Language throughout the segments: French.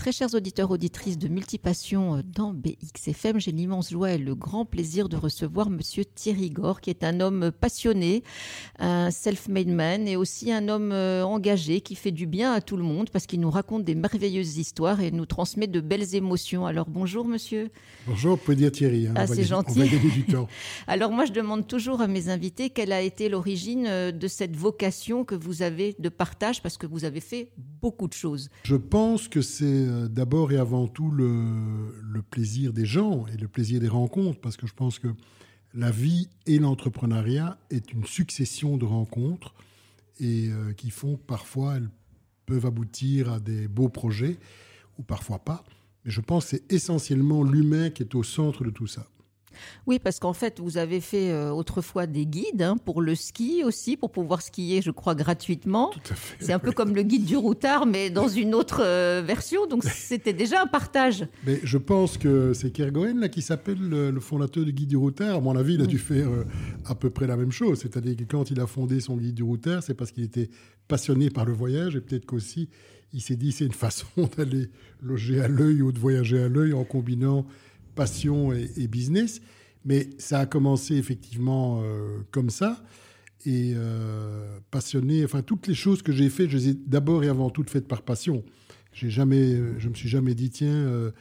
Très chers auditeurs, auditrices de Multipassion euh, dans BXFM, j'ai l'immense joie et le grand plaisir de recevoir Monsieur Thierry Gore, qui est un homme passionné, un self-made man et aussi un homme euh, engagé qui fait du bien à tout le monde parce qu'il nous raconte des merveilleuses histoires et nous transmet de belles émotions. Alors bonjour Monsieur. Bonjour, vous pouvez dire Thierry. Hein, ah, c'est gentil. On va du temps. Alors moi, je demande toujours à mes invités quelle a été l'origine euh, de cette vocation que vous avez de partage parce que vous avez fait beaucoup de choses. Je pense que c'est d'abord et avant tout le, plaisir des gens et le plaisir des rencontres, parce que je pense que la vie et l'entrepreneuriat est une succession de rencontres et euh, qui font que parfois elles peuvent aboutir à des beaux projets ou parfois pas. Mais je pense que c'est essentiellement l'humain qui est au centre de tout ça. Oui, parce qu'en fait, vous avez fait euh, autrefois des guides hein, pour le ski aussi, pour pouvoir skier, je crois, gratuitement. Tout à fait. C'est un peu comme le guide du routard, mais dans une autre euh, version. Donc, c'était déjà un partage. Mais je pense que c'est Kergoen là, qui s'appelle le, fondateur du guide du routard. À mon avis, il a dû faire euh, à peu près la même chose. C'est-à-dire que quand il a fondé son guide du routard, c'est parce qu'il était passionné par le voyage et peut-être qu'aussi il s'est dit c'est une façon d'aller loger à l'œil ou de voyager à l'œil en combinant passion et, business. Mais ça a commencé effectivement euh, comme ça. Et euh, passionné, enfin, toutes les choses que j'ai faites, je les ai d'abord et avant tout faites par passion. J'ai jamais, je me suis jamais dit, tiens, euh,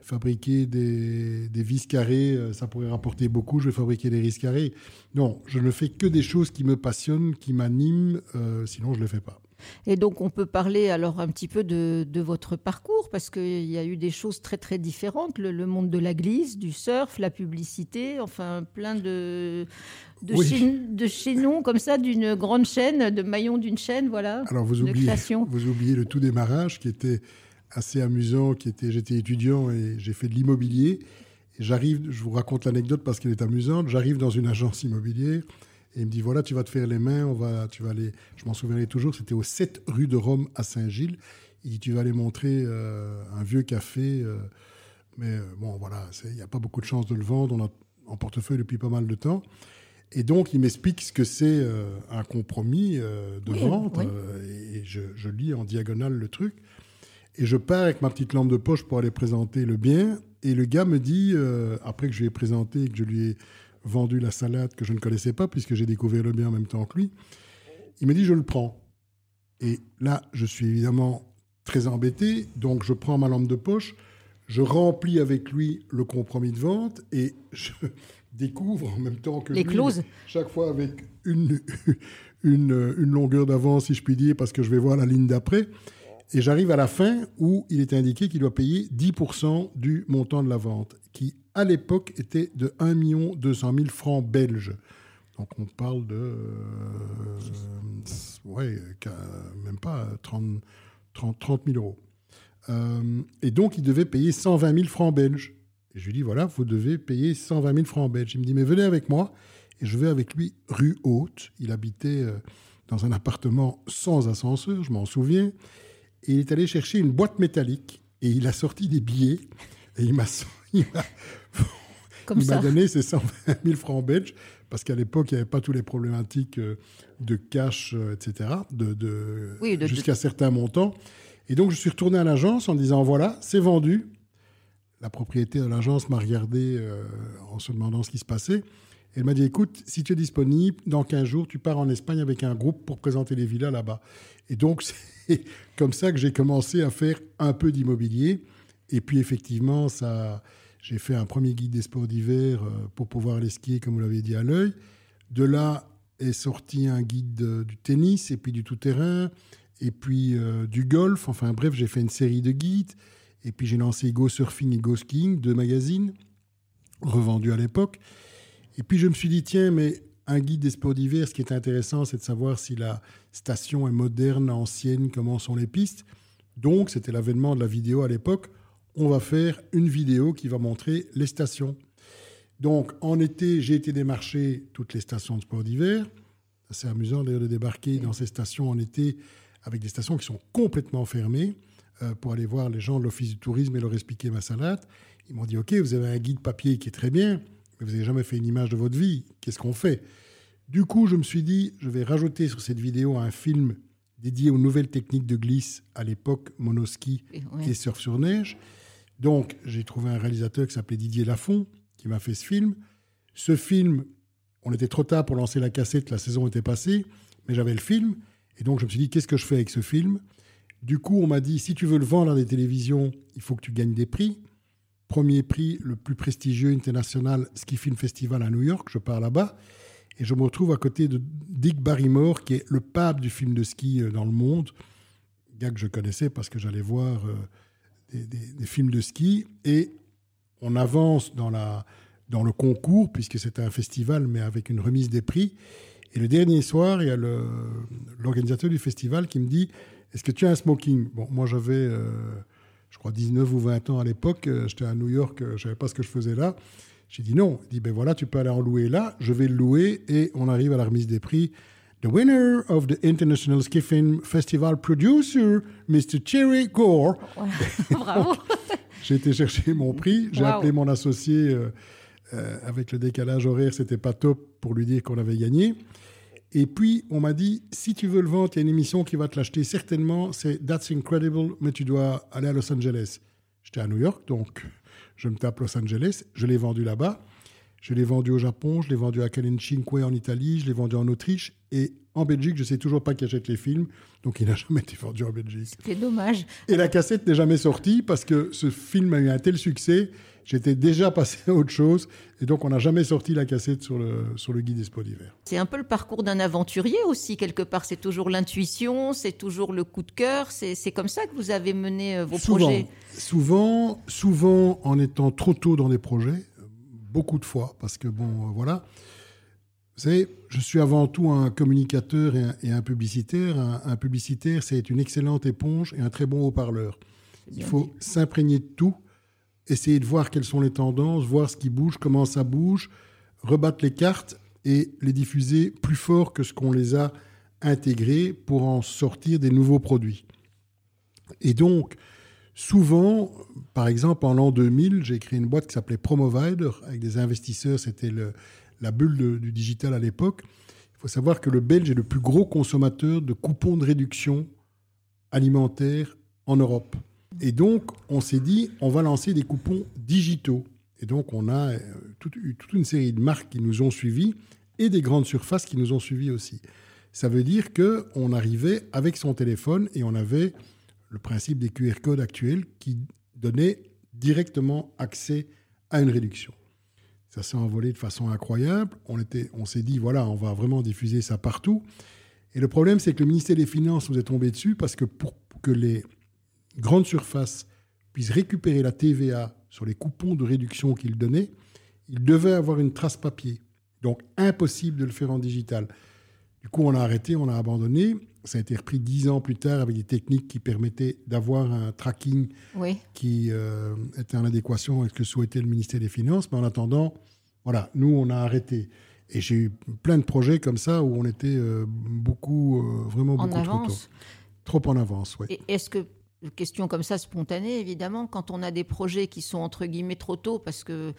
fabriquer des, des, vis carrées, ça pourrait rapporter beaucoup, je vais fabriquer des vis carrées. Non, je ne fais que des choses qui me passionnent, qui m'animent, sinon je ne le fais pas. Et donc, on peut parler alors un petit peu de, votre parcours, parce qu'il y a eu des choses très très différentes, le, monde de la glisse, du surf, la publicité, enfin plein de, de, chaînons comme ça, d'une grande chaîne, de maillons d'une chaîne, voilà. Alors, vous oubliez, vous oubliez le tout démarrage qui était assez amusant, qui était, j'étais étudiant et j'ai fait de l'immobilier. J'arrive, je vous raconte l'anecdote parce qu'elle est amusante, j'arrive dans une agence immobilière et il me dit voilà, tu vas te faire les mains, on va, tu vas aller. Je m'en souviendrai toujours, c'était au 7 rue de Rome à Saint-Gilles. Il dit tu vas aller montrer euh, un vieux café. Euh, mais euh, bon, voilà, il n'y a pas beaucoup de chance de le vendre. On a en portefeuille depuis pas mal de temps. Et donc, il m'explique ce que c'est un compromis de vente. et je, je, lis en diagonale le truc. Et je pars avec ma petite lampe de poche pour aller présenter le bien. Et le gars me dit, après que je lui ai présenté et que je lui ai vendu la salade que je ne connaissais pas, puisque j'ai découvert le bien en même temps que lui. Il me dit, je le prends. Et là, je suis évidemment très embêté, donc je prends ma lampe de poche, je remplis avec lui le compromis de vente et je découvre en même temps que Les lui, chaque fois avec une, une, une longueur d'avance, si je puis dire, parce que je vais voir la ligne d'après. Et j'arrive à la fin où il est indiqué qu'il doit payer 10% du montant de la vente, qui à l'époque était de 1 200 000 francs belges. Donc on parle de, euh, ouais, même pas 30, 30, 30 000 euros. Euh, et donc il devait payer 120 000 francs belges. Et je lui dis, voilà, vous devez payer 120 000 francs belges. Il me dit, mais venez avec moi. Et je vais avec lui rue Haute. Il habitait euh, dans un appartement sans ascenseur, je m'en souviens. Et il est allé chercher une boîte métallique et il a sorti des billets et il m'a donné ses 120 000 francs belges parce qu'à l'époque, il n'y avait pas toutes les problématiques euh, de cash, euh, etc., de, jusqu'à certains montants. Et donc, je suis retourné à l'agence en disant, voilà, c'est vendu. La propriétaire de l'agence m'a regardé euh, en se demandant ce qui se passait. Elle m'a dit, écoute, si tu es disponible, dans 15 jours, tu pars en Espagne avec un groupe pour présenter les villas là-bas. Et donc, c'est comme ça que j'ai commencé à faire un peu d'immobilier. Et puis, effectivement, ça, j'ai fait un premier guide des sports d'hiver euh, pour pouvoir aller skier, comme vous l'avez dit, à l'œil. De là est sorti un guide du tennis, et puis du tout-terrain, et puis euh, du golf. Enfin, bref, j'ai fait une série de guides. Et puis, j'ai lancé Go Surfing et Go Skiing, deux magazines, revendus à l'époque. Et puis, je me suis dit, tiens, mais un guide des sports d'hiver, ce qui est intéressant, c'est de savoir si la station est moderne, ancienne, comment sont les pistes. Donc, c'était l'avènement de la vidéo à l'époque. On va faire une vidéo qui va montrer les stations. Donc, en été, j'ai été démarcher toutes les stations de sport d'hiver. C'est amusant d'ailleurs de débarquer dans ces stations en été avec des stations qui sont complètement fermées euh, pour aller voir les gens de l'Office du tourisme et leur expliquer ma salade. Ils m'ont dit, OK, vous avez un guide papier qui est très bien, mais vous n'avez jamais fait une image de votre vie. Qu'est-ce qu'on fait? Du coup, je me suis dit, je vais rajouter sur cette vidéo un film dédié aux nouvelles techniques de glisse à l'époque, monoski et surf sur neige. Donc, j'ai trouvé un réalisateur qui s'appelait Didier Lafont, qui m'a fait ce film. Ce film, on était trop tard pour lancer la cassette, la saison était passée, mais j'avais le film. Et donc, je me suis dit, qu'est-ce que je fais avec ce film? Du coup, on m'a dit, si tu veux le vendre à des télévisions, il faut que tu gagnes des prix. Premier prix, le plus prestigieux international Ski Film Festival à New York, je pars là-bas. Et je me retrouve à côté de Dick Barrymore, qui est le pape du film de ski euh, dans le monde, gars que je connaissais parce que j'allais voir euh, des, films de ski. Et on avance dans, la, dans le concours, puisque c'était un festival, mais avec une remise des prix. Et le dernier soir, il y a l'organisateur du festival qui me dit Est-ce que tu as un smoking? Bon, moi j'avais, euh, je crois, 19 ou 20 ans à l'époque. J'étais à New York, je ne savais pas ce que je faisais là. J'ai dit non. Il dit, ben voilà, tu peux aller en louer là. Je vais le louer et on arrive à la remise des prix. The winner of the International Ski Film Festival producer, Mr. Cherry Gore. Bravo. j'ai été chercher mon prix. J'ai appelé mon associé euh, euh, avec le décalage horaire, c'était pas top pour lui dire qu'on avait gagné. Et puis, on m'a dit, si tu veux le vendre, il y a une émission qui va te l'acheter certainement, c'est That's Incredible, mais tu dois aller à Los Angeles. J'étais à New York, donc je me tape Los Angeles, je l'ai vendu là-bas. Je l'ai vendu au Japon, je l'ai vendu à Cinque en Italie, je l'ai vendu en Autriche. Et en Belgique, je ne sais toujours pas qui achète les films. Donc, il n'a jamais été vendu en Belgique. C'est dommage. Et la cassette n'est jamais sortie parce que ce film a eu un tel succès J'étais déjà passé à autre chose. Et donc, on n'a jamais sorti la cassette sur le, sur le guide Expo d'hiver. C'est un peu le parcours d'un aventurier aussi, quelque part. C'est toujours l'intuition, c'est toujours le coup de cœur. C'est comme ça que vous avez mené euh, vos projets Souvent, souvent en étant trop tôt dans des projets, beaucoup de fois, parce que bon, euh, voilà. Vous savez, je suis avant tout un communicateur et un, publicitaire. Un, un publicitaire, c'est une excellente éponge et un très bon haut-parleur. Il faut s'imprégner de tout essayer de voir quelles sont les tendances, voir ce qui bouge, comment ça bouge, rebattre les cartes et les diffuser plus fort que ce qu'on les a intégrés pour en sortir des nouveaux produits. Et donc, souvent, par exemple, en l'an 2000, j'ai créé une boîte qui s'appelait Promovider avec des investisseurs, c'était la bulle du digital à l'époque. Il faut savoir que le Belge est le plus gros consommateur de coupons de réduction alimentaire en Europe. Et donc, on s'est dit, on va lancer des coupons digitaux. Et donc, on a euh, toute, toute, une série de marques qui nous ont suivis et des grandes surfaces qui nous ont suivis aussi. Ça veut dire qu'on arrivait avec son téléphone et on avait le principe des QR codes actuels qui donnaient directement accès à une réduction. Ça s'est envolé de façon incroyable. On, était, on s'est dit, voilà, on va vraiment diffuser ça partout. Et le problème, c'est que le ministère des Finances nous est tombé dessus parce que pour que les grande surface puisse récupérer la TVA sur les coupons de réduction qu'il donnait, il devait avoir une trace papier. Donc impossible de le faire en digital. Du coup, on a arrêté, on a abandonné. Ça a été repris dix ans plus tard avec des techniques qui permettaient d'avoir un tracking qui euh, était en adéquation avec ce que souhaitait le ministère des Finances. Mais en attendant, voilà, nous, on a arrêté. Et j'ai eu plein de projets comme ça où on était euh, beaucoup, euh, vraiment beaucoup trop tôt. Trop en avance, oui. Est-ce que question comme ça spontanée, évidemment, quand on a des projets qui sont entre guillemets trop tôt parce que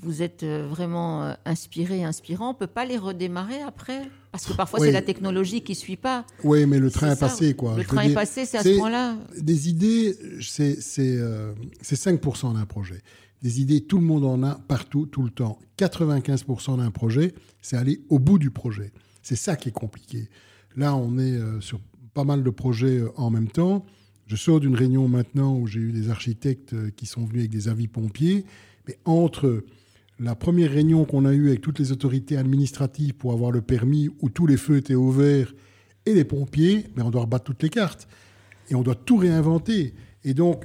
vous êtes euh, vraiment euh, inspiré, inspirant, on peut pas les redémarrer après? Parce que parfois c'est la technologie qui suit pas. Oui, mais le train est, passé, quoi. Le train est passé, c'est à ce point-là. Des idées, c'est euh, 5% d'un projet. Des idées, tout le monde en a partout, tout le temps. 95% d'un projet, c'est aller au bout du projet. C'est ça qui est compliqué. Là, on est euh, sur pas mal de projets en même temps. Je sors d'une réunion maintenant où j'ai eu des architectes euh, qui sont venus avec des avis pompiers, mais entre la première réunion qu'on a eue avec toutes les autorités administratives pour avoir le permis, où tous les feux étaient ouverts, et les pompiers, mais on doit rebattre toutes les cartes. Et on doit tout réinventer. Et donc,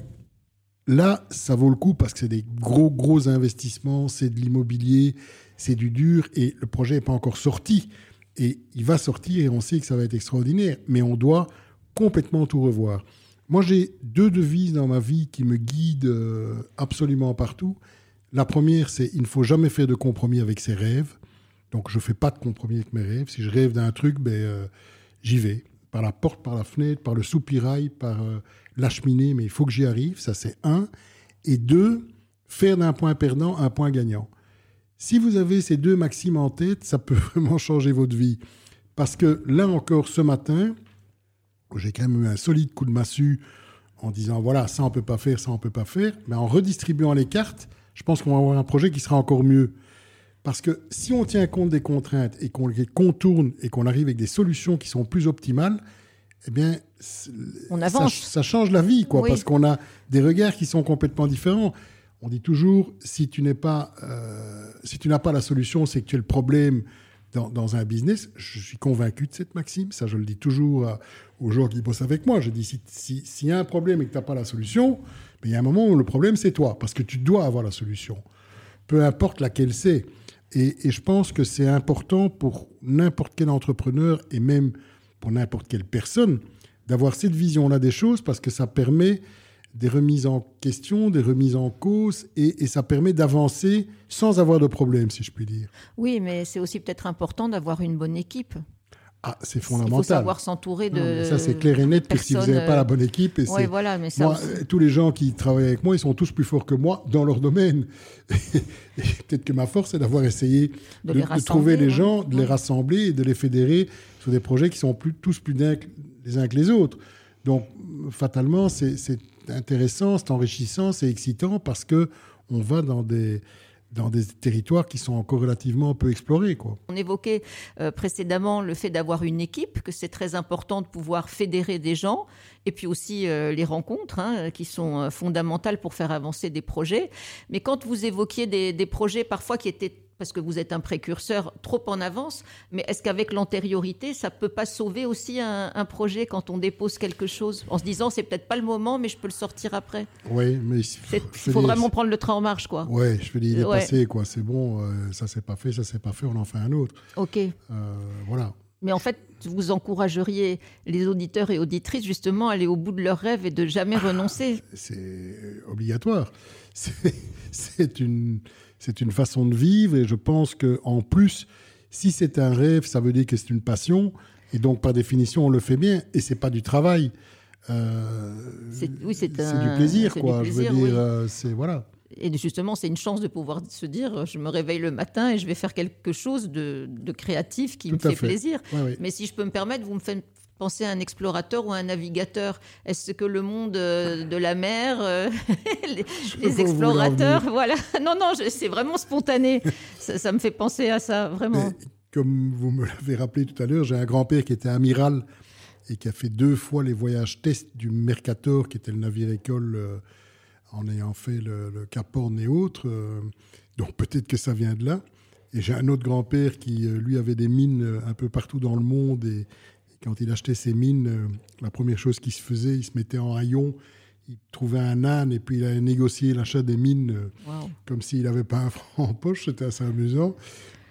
là, ça vaut le coup parce que c'est des gros, gros investissements, c'est de l'immobilier, c'est du dur, et le projet n'est pas encore sorti. Et il va sortir et on sait que ça va être extraordinaire, mais on doit complètement tout revoir. Moi, j'ai deux devises dans ma vie qui me guident euh, absolument partout. La première, c'est il ne faut jamais faire de compromis avec ses rêves. Donc, je ne fais pas de compromis avec mes rêves. Si je rêve d'un truc, ben, euh, j'y vais. Par la porte, par la fenêtre, par le soupirail, par euh, la cheminée, mais il faut que j'y arrive. Ça, c'est un. Et deux, faire d'un point perdant un point gagnant. Si vous avez ces deux maximes en tête, ça peut vraiment changer votre vie. Parce que là encore, ce matin, j'ai quand même eu un solide coup de massue en disant voilà, ça on peut pas faire, ça on peut pas faire. Mais en redistribuant les cartes, je pense qu'on va avoir un projet qui sera encore mieux. Parce que si on tient compte des contraintes et qu'on les contourne et qu'on arrive avec des solutions qui sont plus optimales, eh bien, on avance. Ça, change la vie, quoi, parce qu'on a des regards qui sont complètement différents. On dit toujours, si tu n'es pas, euh, si tu n'as pas la solution, c'est que tu es le problème dans, un business. Je suis convaincu de cette maxime. Ça, je le dis toujours aux gens qui bossent avec moi. Je dis, s'il si, y a un problème et que tu n'as pas la solution, mais il y a un moment où le problème, c'est toi, parce que tu dois avoir la solution. Peu importe laquelle c'est. Et, et, je pense que c'est important pour n'importe quel entrepreneur et même pour n'importe quelle personne d'avoir cette vision-là des choses parce que ça permet des remises en question, des remises en cause, et, ça permet d'avancer sans avoir de problème, si je puis dire. Oui, mais c'est aussi peut-être important d'avoir une bonne équipe. Ah, c'est fondamental. Il faut savoir s'entourer de. ça, c'est clair et net, que si vous n'avez pas la bonne équipe. Et ouais, voilà, mais ça moi, tous les gens qui travaillent avec moi, ils sont tous plus forts que moi dans leur domaine. Peut-être que ma force, c'est d'avoir essayé de, trouver les gens, de les rassembler et de les fédérer sur des projets qui sont plus, tous plus les uns que les autres. Donc, fatalement, c'est intéressant, c'est enrichissant, c'est excitant parce que on va dans des dans des territoires qui sont encore relativement peu explorés. Quoi. On évoquait euh, précédemment le fait d'avoir une équipe, que c'est très important de pouvoir fédérer des gens, et puis aussi euh, les rencontres, hein, qui sont euh, fondamentales pour faire avancer des projets. Mais quand vous évoquiez des, des projets parfois qui étaient parce que vous êtes un précurseur trop en avance, mais est-ce qu'avec l'antériorité, ça peut pas sauver aussi un, projet quand on dépose quelque chose en se disant c'est peut-être pas le moment, mais je peux le sortir après? Oui, mais il faut vraiment prendre le train en marche, quoi. Oui, je veux dire, il est passé, quoi. C'est bon, euh, ça c'est pas fait, ça c'est pas fait, on en fait un autre. Ok. Euh, voilà. Mais en fait, vous encourageriez les auditeurs et auditrices justement à aller au bout de leurs rêves et de jamais ah, renoncer. C'est obligatoire. C'est une c'est une façon de vivre et je pense que en plus, si c'est un rêve, ça veut dire que c'est une passion et donc par définition on le fait bien et c'est pas du travail. Euh, oui, c'est du plaisir, quoi. je veux dire, euh, c'est voilà. Et justement, c'est une chance de pouvoir se dire, je me réveille le matin et je vais faire quelque chose de, créatif qui me fait, plaisir. Mais si je peux me permettre, vous me faites penser à un explorateur ou à un navigateur. Est-ce que le monde euh, de la mer, euh, les, explorateurs, voilà. Non, non, c'est vraiment spontané. ça, me fait penser à ça, vraiment. comme vous me l'avez rappelé tout à l'heure, j'ai un grand-père qui était amiral et qui a fait deux fois les voyages test du Mercator, qui était le navire-école euh, en ayant fait le, Cap Horn et autres. donc peut-être que ça vient de là. Et j'ai un autre grand-père qui, lui, avait des mines un peu partout dans le monde et, quand il achetait ses mines, euh, la première chose qui se faisait, il se mettait en haillon, il trouvait un âne et puis il allait négocier l'achat des mines euh, comme s'il n'avait pas un franc en poche. C'était assez amusant.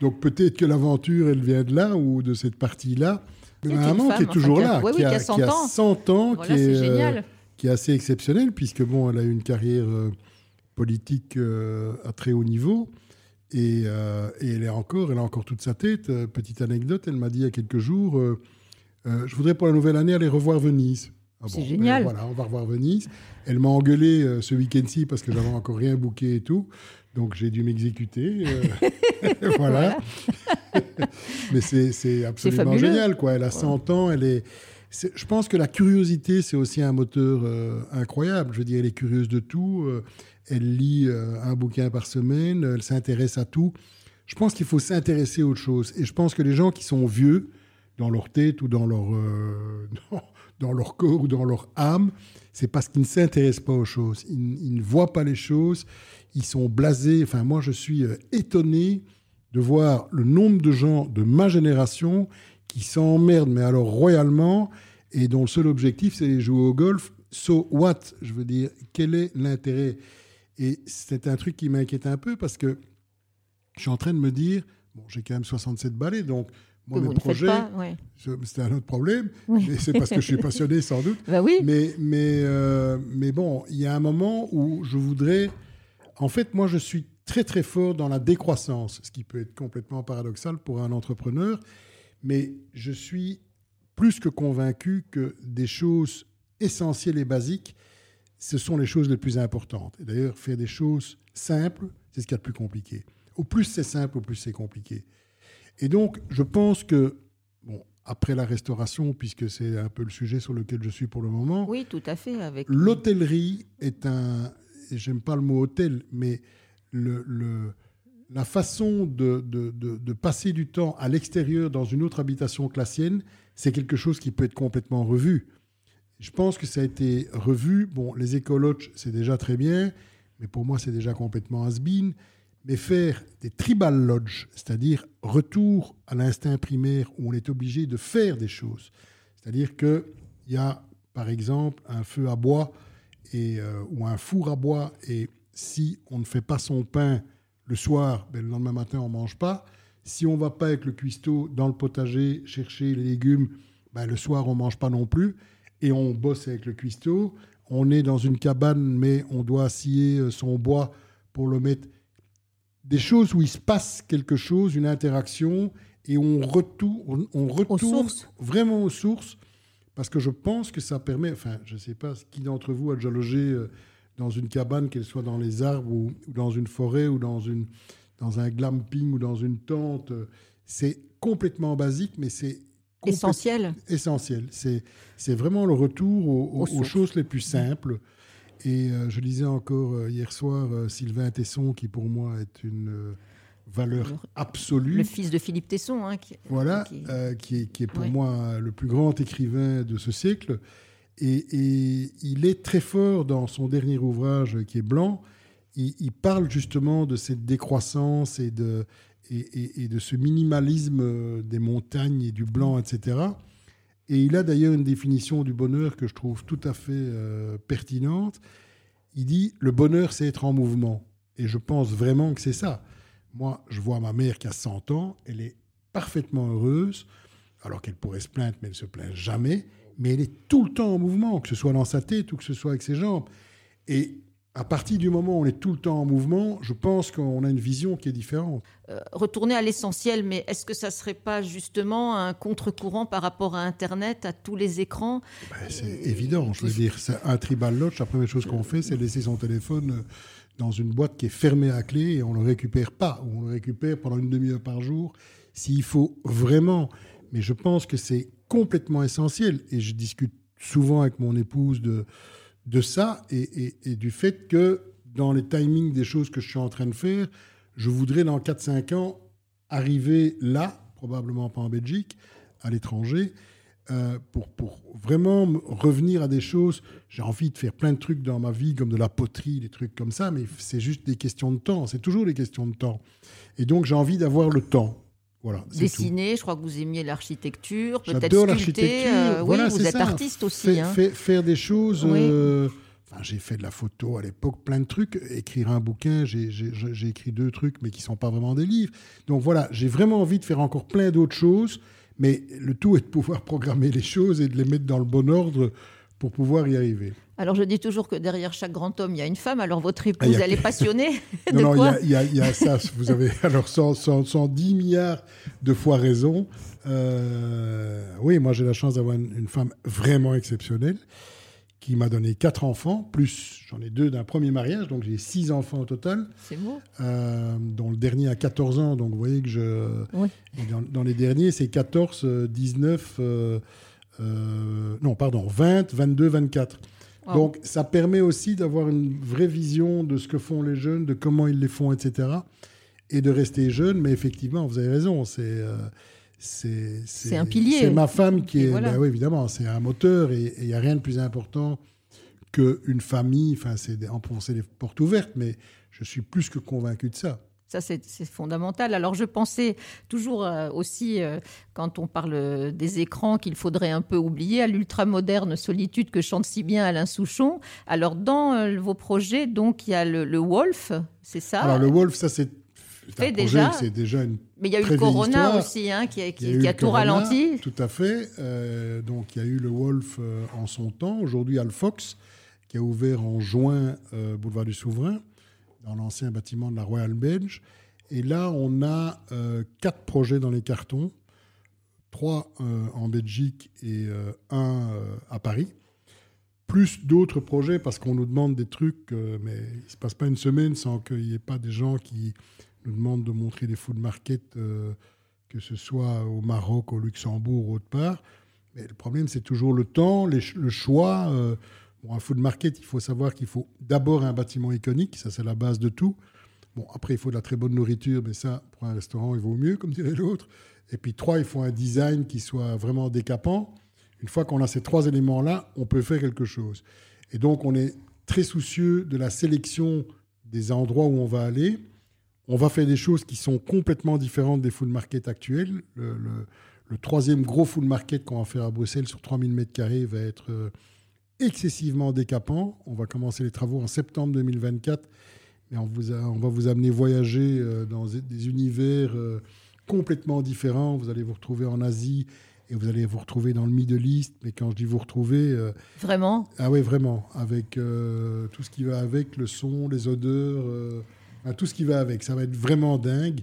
Donc peut-être que l'aventure, elle vient de là ou de cette partie-là. Mais maman qui est toujours là, qui, a, 100 ans, qui, est, euh, qui est assez exceptionnelle, puisque bon, elle a eu une carrière politique à très haut niveau. Et, et, elle, est encore, elle a encore toute sa tête. petite anecdote, elle m'a dit il y a quelques jours euh, je voudrais pour la nouvelle année aller revoir Venise. Ah c'est génial. Ben voilà, on va revoir Venise. Elle m'a engueulé euh, ce week-end-ci parce que j'avais encore rien booké et tout. Donc j'ai dû m'exécuter. Euh, voilà. Mais c'est absolument génial. Quoi. Elle a 100 ans. Elle est, je pense que la curiosité, c'est aussi un moteur incroyable. Je veux dire, elle est curieuse de tout. elle lit un bouquin par semaine. Elle s'intéresse à tout. Je pense qu'il faut s'intéresser à autre chose. Et je pense que les gens qui sont vieux, dans leur tête ou dans leur, euh, dans leur corps ou dans leur âme, c'est parce qu'ils ne s'intéressent pas aux choses. Ils, ne voient pas les choses, ils sont blasés. Enfin, moi, je suis euh, étonné de voir le nombre de gens de ma génération qui s'emmerdent, mais alors royalement, et dont le seul objectif, c'est de jouer au golf. So what? Je veux dire, quel est l'intérêt? Et c'est un truc qui m'inquiète un peu parce que je suis en train de me dire, bon, j'ai quand même 67 balais, donc moi, mes projets, c'était un autre problème. C'est parce que je suis passionné, sans doute. Bah oui. Mais, mais, euh, mais bon, il y a un moment où je voudrais. En fait, moi, je suis très, très fort dans la décroissance, ce qui peut être complètement paradoxal pour un entrepreneur. Mais je suis plus que convaincu que des choses essentielles et basiques, ce sont les choses les plus importantes. Et d'ailleurs, faire des choses simples, c'est ce qu'il y a de plus compliqué. Au plus c'est simple, au plus c'est compliqué. Et donc, je pense que, bon, après la restauration, puisque c'est un peu le sujet sur lequel je suis pour le moment. Oui, tout à fait. Avec... L'hôtellerie est un, j'aime pas le mot hôtel, mais le, le la façon de, de, de, passer du temps à l'extérieur dans une autre habitation que la sienne, c'est quelque chose qui peut être complètement revu. Je pense que ça a été revu. Bon, les écologes, c'est déjà très bien, mais pour moi, c'est déjà complètement has-been. Mais faire des tribal lodges, c'est-à-dire retour à l'instinct primaire où on est obligé de faire des choses. C'est-à-dire qu'il y a, par exemple, un feu à bois et, euh, ou un four à bois, et si on ne fait pas son pain le soir, ben, le lendemain matin, on ne mange pas. Si on ne va pas avec le cuistot dans le potager chercher les légumes, ben, le soir, on ne mange pas non plus. Et on bosse avec le cuistot. On est dans une cabane, mais on doit scier euh, son bois pour le mettre. Des choses où il se passe quelque chose, une interaction, et on retourne, on retourne vraiment aux sources, parce que je pense que ça permet, enfin, je ne sais pas qui d'entre vous a déjà logé euh, dans une cabane, qu'elle soit dans les arbres ou, dans une forêt ou dans, une, dans un glamping ou dans une tente. C'est complètement basique, mais c'est essentiel. Essentiel. C'est vraiment le retour aux, choses les plus simples. Et euh, je lisais encore euh, hier soir euh, Sylvain Tesson, qui pour moi est une valeur absolue. Le fils de Philippe Tesson. Hein, qui, voilà, qui, qui, est, pour moi le plus grand écrivain de ce siècle. Et, il est très fort dans son dernier ouvrage qui est Blanc. Il, parle justement de cette décroissance et de, et, de ce minimalisme des montagnes et du blanc, etc. Et il a d'ailleurs une définition du bonheur que je trouve tout à fait euh, pertinente. Il dit le bonheur, c'est être en mouvement. Et je pense vraiment que c'est ça. Moi, je vois ma mère qui a 100 ans, elle est parfaitement heureuse, alors qu'elle pourrait se plaindre, mais elle ne se plaint jamais mais elle est tout le temps en mouvement, que ce soit dans sa tête ou que ce soit avec ses jambes. Et à partir du moment où on est tout le temps en mouvement, je pense qu'on a une vision qui est différente. Euh, retourner à l'essentiel, mais est-ce que ça ne serait pas justement un contre-courant par rapport à Internet, à tous les écrans? Ben, C'est évident, je veux dire. Un tribal lodge, la première chose qu'on fait, c'est laisser son téléphone euh, dans une boîte qui est fermée à clé et on ne le récupère pas, ou on le récupère pendant une demi-heure par jour, s'il faut vraiment. Mais je pense que c'est complètement essentiel. Et je discute souvent avec mon épouse de, de ça et, du fait que dans les timings des choses que je suis en train de faire, je voudrais dans 4-5 ans arriver là, probablement pas en Belgique, à l'étranger, euh, pour, pour vraiment revenir à des choses. J'ai envie de faire plein de trucs dans ma vie, comme de la poterie, des trucs comme ça, mais c'est juste des questions de temps. C'est toujours des questions de temps. Et donc j'ai envie d'avoir le temps. Voilà, Dessiner, je crois que vous aimiez l'architecture, peut-être sculpter. Euh, oui, vous êtes artiste aussi. hein. faire des choses. Euh, j'ai fait de la photo à l'époque, plein de trucs. Écrire un bouquin, j'ai écrit deux trucs, mais qui sont pas vraiment des livres. Donc voilà, j'ai vraiment envie de faire encore plein d'autres choses. Mais le tout est de pouvoir programmer les choses et de les mettre dans le bon ordre pour pouvoir y arriver. Alors je dis toujours que derrière chaque grand homme, il y a une femme. Alors votre épouse, elle est passionnée de non, non, il y, a ça. Vous avez alors 110 milliards de fois raison. Euh, oui, moi j'ai la chance d'avoir une, femme vraiment exceptionnelle qui m'a donné quatre enfants, plus j'en ai deux d'un premier mariage, donc j'ai six enfants au total. C'est beau. Euh, dont le dernier a 14 ans, donc vous voyez que je... Dans, les derniers, c'est 14, 19... Euh, non, pardon, 20, 22, 24. Donc ça permet aussi d'avoir une vraie vision de ce que font les jeunes, de comment ils les font, etc. Et de rester jeune. Mais effectivement, vous avez raison, c'est... Euh, c'est un pilier. C'est ma femme qui est, ben oui, évidemment, c'est un moteur et il n'y a rien de plus important qu'une famille. Enfin, c'est enfoncer les portes ouvertes, mais je suis plus que convaincu de ça. Ça, c'est fondamental. Alors, je pensais toujours euh, aussi, euh, quand on parle des écrans, qu'il faudrait un peu oublier à l'ultramoderne solitude que chante si bien Alain Souchon. Alors, dans euh, vos projets, donc, il y a le, Wolf, c'est ça? Alors, le Wolf, ça, c'est fait déjà. C'est déjà une. Mais il y a eu le Corona aussi, hein, qui, a, tout ralenti. Tout à fait. donc, il y a eu le Wolf en son temps. Aujourd'hui, il y a le Fox, qui a ouvert en juin Boulevard du Souverain dans l'ancien bâtiment de la Royal Belge. Et là, on a euh, quatre projets dans les cartons, trois euh, en Belgique et euh, un à Paris, plus d'autres projets parce qu'on nous demande des trucs, mais il ne se passe pas une semaine sans qu'il n'y ait pas des gens qui nous demandent de montrer des food market que ce soit au Maroc, au Luxembourg ou autre part. Mais le problème, c'est toujours le temps, le choix. Bon, un food market, il faut savoir qu'il faut d'abord un bâtiment iconique, ça c'est la base de tout. Bon, après, il faut de la très bonne nourriture, mais ça, pour un restaurant, il vaut mieux, comme dirait l'autre. Et puis, trois, il faut un design qui soit vraiment décapant. Une fois qu'on a ces trois éléments-là, on peut faire quelque chose. Et donc, on est très soucieux de la sélection des endroits où on va aller. On va faire des choses qui sont complètement différentes des food markets actuels. Le, troisième gros food market qu'on va faire à Bruxelles sur 3000 m2 va être euh, excessivement décapant. On va commencer les travaux en septembre 2024. Mais on, vous on va vous amener voyager euh, dans des univers euh, complètement différents. Vous allez vous retrouver en Asie et vous allez vous retrouver dans le Middle East. Mais quand je dis vous retrouver. vraiment? Ah oui, vraiment. Avec tout ce qui va avec, le son, les odeurs tout ce qui va avec. Ça va être vraiment dingue.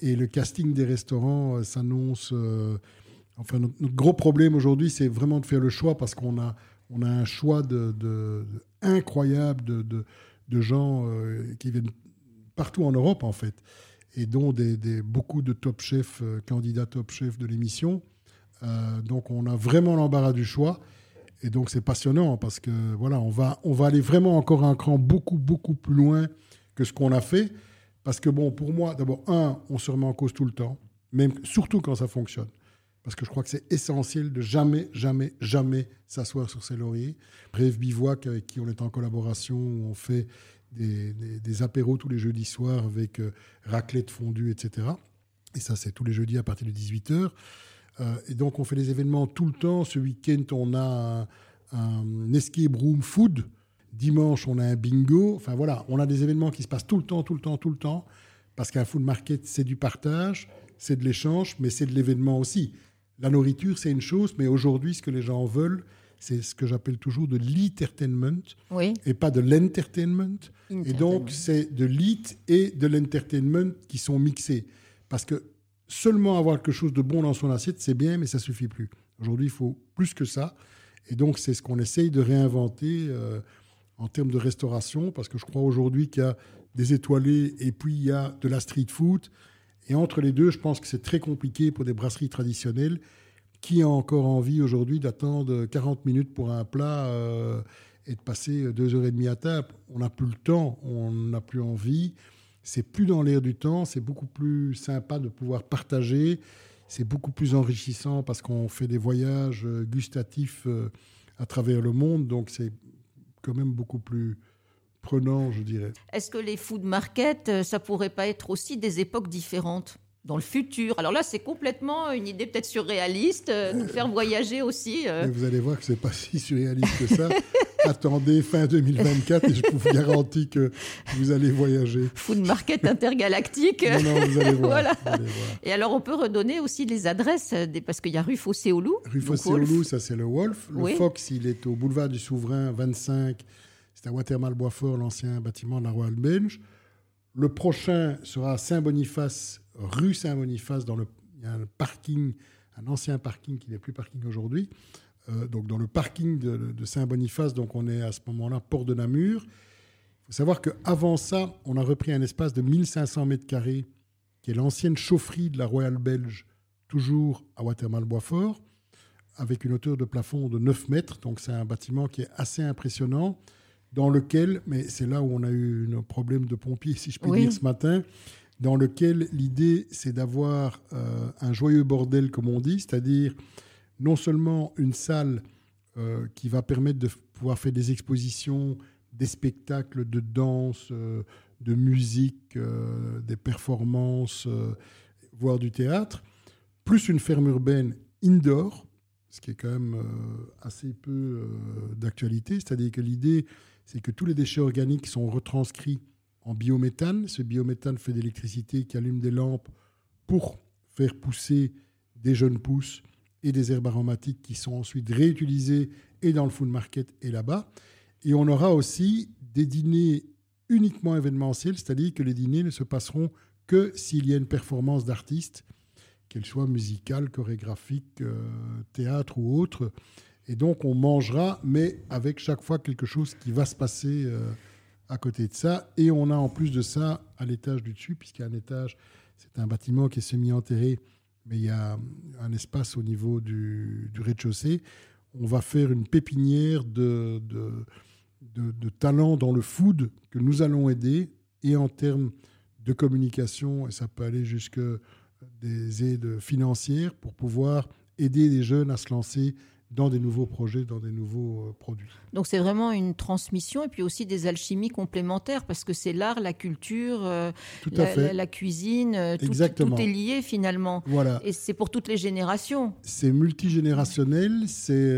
Et le casting des restaurants euh, s'annonce. Euh, enfin, notre, gros problème aujourd'hui, c'est vraiment de faire le choix parce qu'on a, on a un choix de, incroyable de, de, gens euh, qui viennent partout en Europe, en fait, et dont des, beaucoup de top chefs, candidats top chefs de l'émission. donc, on a vraiment l'embarras du choix. Et donc, c'est passionnant parce que, voilà, on va, on va aller vraiment encore un cran beaucoup, beaucoup plus loin que ce qu'on a fait. Parce que, bon, pour moi, d'abord, un, on se remet en cause tout le temps, même, surtout quand ça fonctionne. Parce que je crois que c'est essentiel de jamais, jamais, jamais s'asseoir sur ses lauriers. Bref, Bivouac, avec qui on est en collaboration, on fait des, apéros tous les jeudis soirs avec euh, raclette fondue, etc. Et ça, c'est tous les jeudis à partir de 18h. Euh, et donc, on fait des événements tout le temps. Ce week-end, on a un, un escape room food Dimanche, on a un bingo. Enfin voilà, on a des événements qui se passent tout le temps, tout le temps, tout le temps. Parce qu'un food market, c'est du partage, c'est de l'échange, mais c'est de l'événement aussi. La nourriture, c'est une chose, mais aujourd'hui, ce que les gens veulent, c'est ce que j'appelle toujours de l'entertainment et pas de l'entertainment. Et donc, c'est de l'it et de l'entertainment qui sont mixés. Parce que seulement avoir quelque chose de bon dans son assiette, c'est bien, mais ça suffit plus. Aujourd'hui, il faut plus que ça. Et donc, c'est ce qu'on essaye de réinventer. Euh, en termes de restauration, parce que je crois aujourd'hui qu'il y a des étoilés et puis il y a de la street food. Et entre les deux, je pense que c'est très compliqué pour des brasseries traditionnelles. Qui a encore envie aujourd'hui d'attendre 40 minutes pour un plat euh, et de passer deux heures et demie à table On n'a plus le temps, on n'a plus envie. C'est plus dans l'air du temps, c'est beaucoup plus sympa de pouvoir partager. C'est beaucoup plus enrichissant parce qu'on fait des voyages euh, gustatifs euh, à travers le monde. Donc c'est quand même beaucoup plus prenant, je dirais. Est-ce que les food markets, euh, ça pourrait pas être aussi des époques différentes dans le futur? Alors là, c'est complètement une idée peut-être surréaliste, euh, de faire voyager aussi. Euh. vous allez voir que c'est pas si surréaliste que ça. Attendez fin 2024 et je vous garantis que vous allez voyager. Food market intergalactique. non, non, vous allez voir. voilà. Et alors, on peut redonner aussi les adresses, des... parce qu'il y a rue Fossé-Oulou. Rue Fossé-Oulou, ça c'est le Wolf. Le Fox, il est au boulevard du Souverain 25. À Watermal-Boisfort, l'ancien bâtiment de la Royal Belge. Le prochain sera à Saint-Boniface rue Saint-Boniface, dans le, un parking, un ancien parking qui n'est plus parking aujourd'hui. Euh, donc dans le parking de, Saint-Boniface, donc on est à ce moment-là port de Namur. Il faut savoir qu'avant ça, on a repris un espace de 1500 mètres carrés, qui est l'ancienne chaufferie de la Royale Belge, toujours à Watermal-Boisfort, avec une hauteur de plafond de 9 mètres. Donc c'est un bâtiment qui est assez impressionnant, dans lequel, mais c'est là où on a eu un problème de pompiers, si je puis dire, ce matin, dans lequel l'idée, c'est d'avoir euh, un joyeux bordel, comme on dit, c'est-à-dire non seulement une salle euh, qui va permettre de pouvoir faire des expositions, des spectacles de danse, euh, de musique, des performances, voire du théâtre, plus une ferme urbaine indoor, ce qui est quand même assez peu d'actualité, c'est-à-dire que l'idée, c'est que tous les déchets organiques sont retranscrits en biométhane. Ce biométhane fait de l'électricité qui allume des lampes pour faire pousser des jeunes pousses et des herbes aromatiques qui sont ensuite réutilisées et dans le food market et là-bas. Et on aura aussi des dîners uniquement événementiels, c'est-à-dire que les dîners ne se passeront que s'il y a une performance d'artiste, qu'elle soit musicale, chorégraphique, euh, théâtre ou autre. Et donc on mangera, mais avec chaque fois quelque chose qui va se passer. Euh, à côté de ça. Et on a en plus de ça, à l'étage du dessus, puisqu'il y a un étage, c'est un bâtiment qui est semi-enterré, mais il y a un espace au niveau du, rez-de-chaussée. On va faire une pépinière de, de, talents dans le food que nous allons aider, et en termes de communication, et ça peut aller jusque des aides financières pour pouvoir aider les jeunes à se lancer dans des nouveaux projets, dans des nouveaux euh, produits. Donc c'est vraiment une transmission et puis aussi des alchimies complémentaires parce que c'est l'art, la culture, euh, la, cuisine, euh, tout, tout, est lié finalement. Voilà. Et c'est pour toutes les générations. C'est multigénérationnel, c'est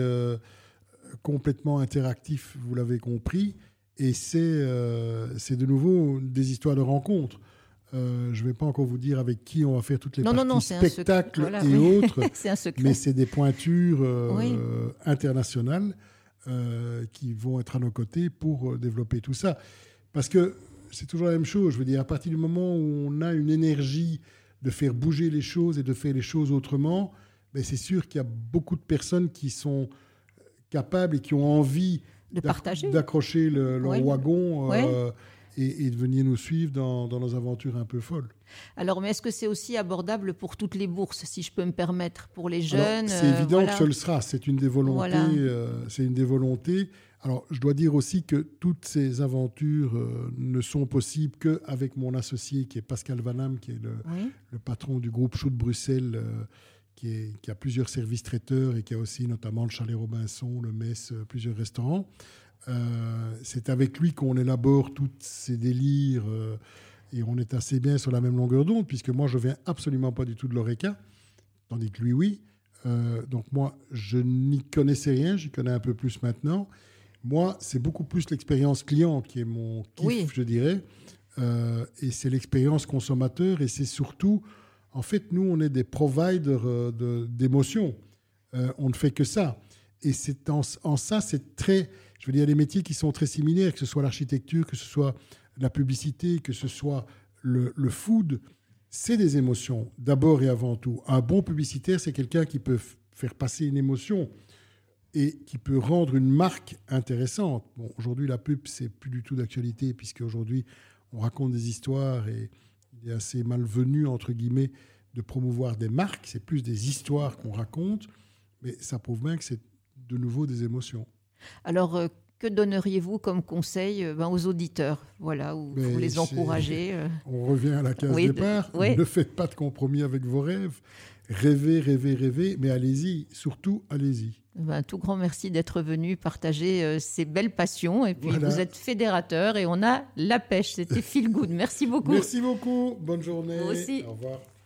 complètement interactif, vous l'avez compris, et c'est de nouveau des histoires de rencontres. Euh, je ne vais pas encore vous dire avec qui on va faire toutes les parties spectacles et autres, mais c'est des pointures euh, internationales euh, qui vont être à nos côtés pour développer tout ça. Parce que c'est toujours la même chose. Je veux dire, à partir du moment où on a une énergie de faire bouger les choses et de faire les choses autrement, ben c'est sûr qu'il y a beaucoup de personnes qui sont capables et qui ont envie d'accrocher le, wagon et, de venir nous suivre dans, nos aventures un peu folles. Alors, mais est-ce que c'est aussi abordable pour toutes les bourses, si je peux me permettre, pour les jeunes C'est évident que ce le sera. C'est une des volontés. Euh, c'est une des volontés. Alors, je dois dire aussi que toutes ces aventures euh, ne sont possibles qu'avec mon associé, qui est Pascal Vanham, qui est le, le patron du groupe Chou de Bruxelles. Euh, qui, est, qui, a plusieurs services traiteurs et qui a aussi notamment le Chalet Robinson, le Mess, plusieurs restaurants. Euh, c'est avec lui qu'on élabore tous ces délires euh, et on est assez bien sur la même longueur d'onde, puisque moi, je viens absolument pas du tout de l'ORECA, tandis que lui, oui. Euh, donc moi, je n'y connaissais rien, j'y connais un peu plus maintenant. Moi, c'est beaucoup plus l'expérience client qui est mon kiff, je dirais. et c'est l'expérience consommateur, et c'est surtout, en fait, nous, on est des providers d'émotions. on ne fait que ça. Et c'est en, en ça, c'est très je veux dire, des métiers qui sont très similaires, que ce soit l'architecture, que ce soit la publicité, que ce soit le, food, c'est des émotions, d'abord et avant tout. Un bon publicitaire, c'est quelqu'un qui peut faire passer une émotion et qui peut rendre une marque intéressante. Bon, aujourd'hui, la pub, c'est plus du tout d'actualité, puisque aujourd'hui, on raconte des histoires et il est assez malvenu, entre guillemets, de promouvoir des marques. C'est plus des histoires qu'on raconte, mais ça prouve bien que c'est de nouveau des émotions. Alors, euh, que donneriez-vous comme conseil euh, ben, aux auditeurs Voilà, ou pour les encourager euh? On revient à la case départ. Ne faites pas de compromis avec vos rêves. Rêvez, rêvez, rêvez, mais allez-y, surtout allez-y. Ben, un tout grand merci d'être venu partager ces belles passions. Et puis vous êtes fédérateur et on a la pêche. C'était feel good. Merci beaucoup. Merci beaucoup. Bonne journée. aussi. Au revoir.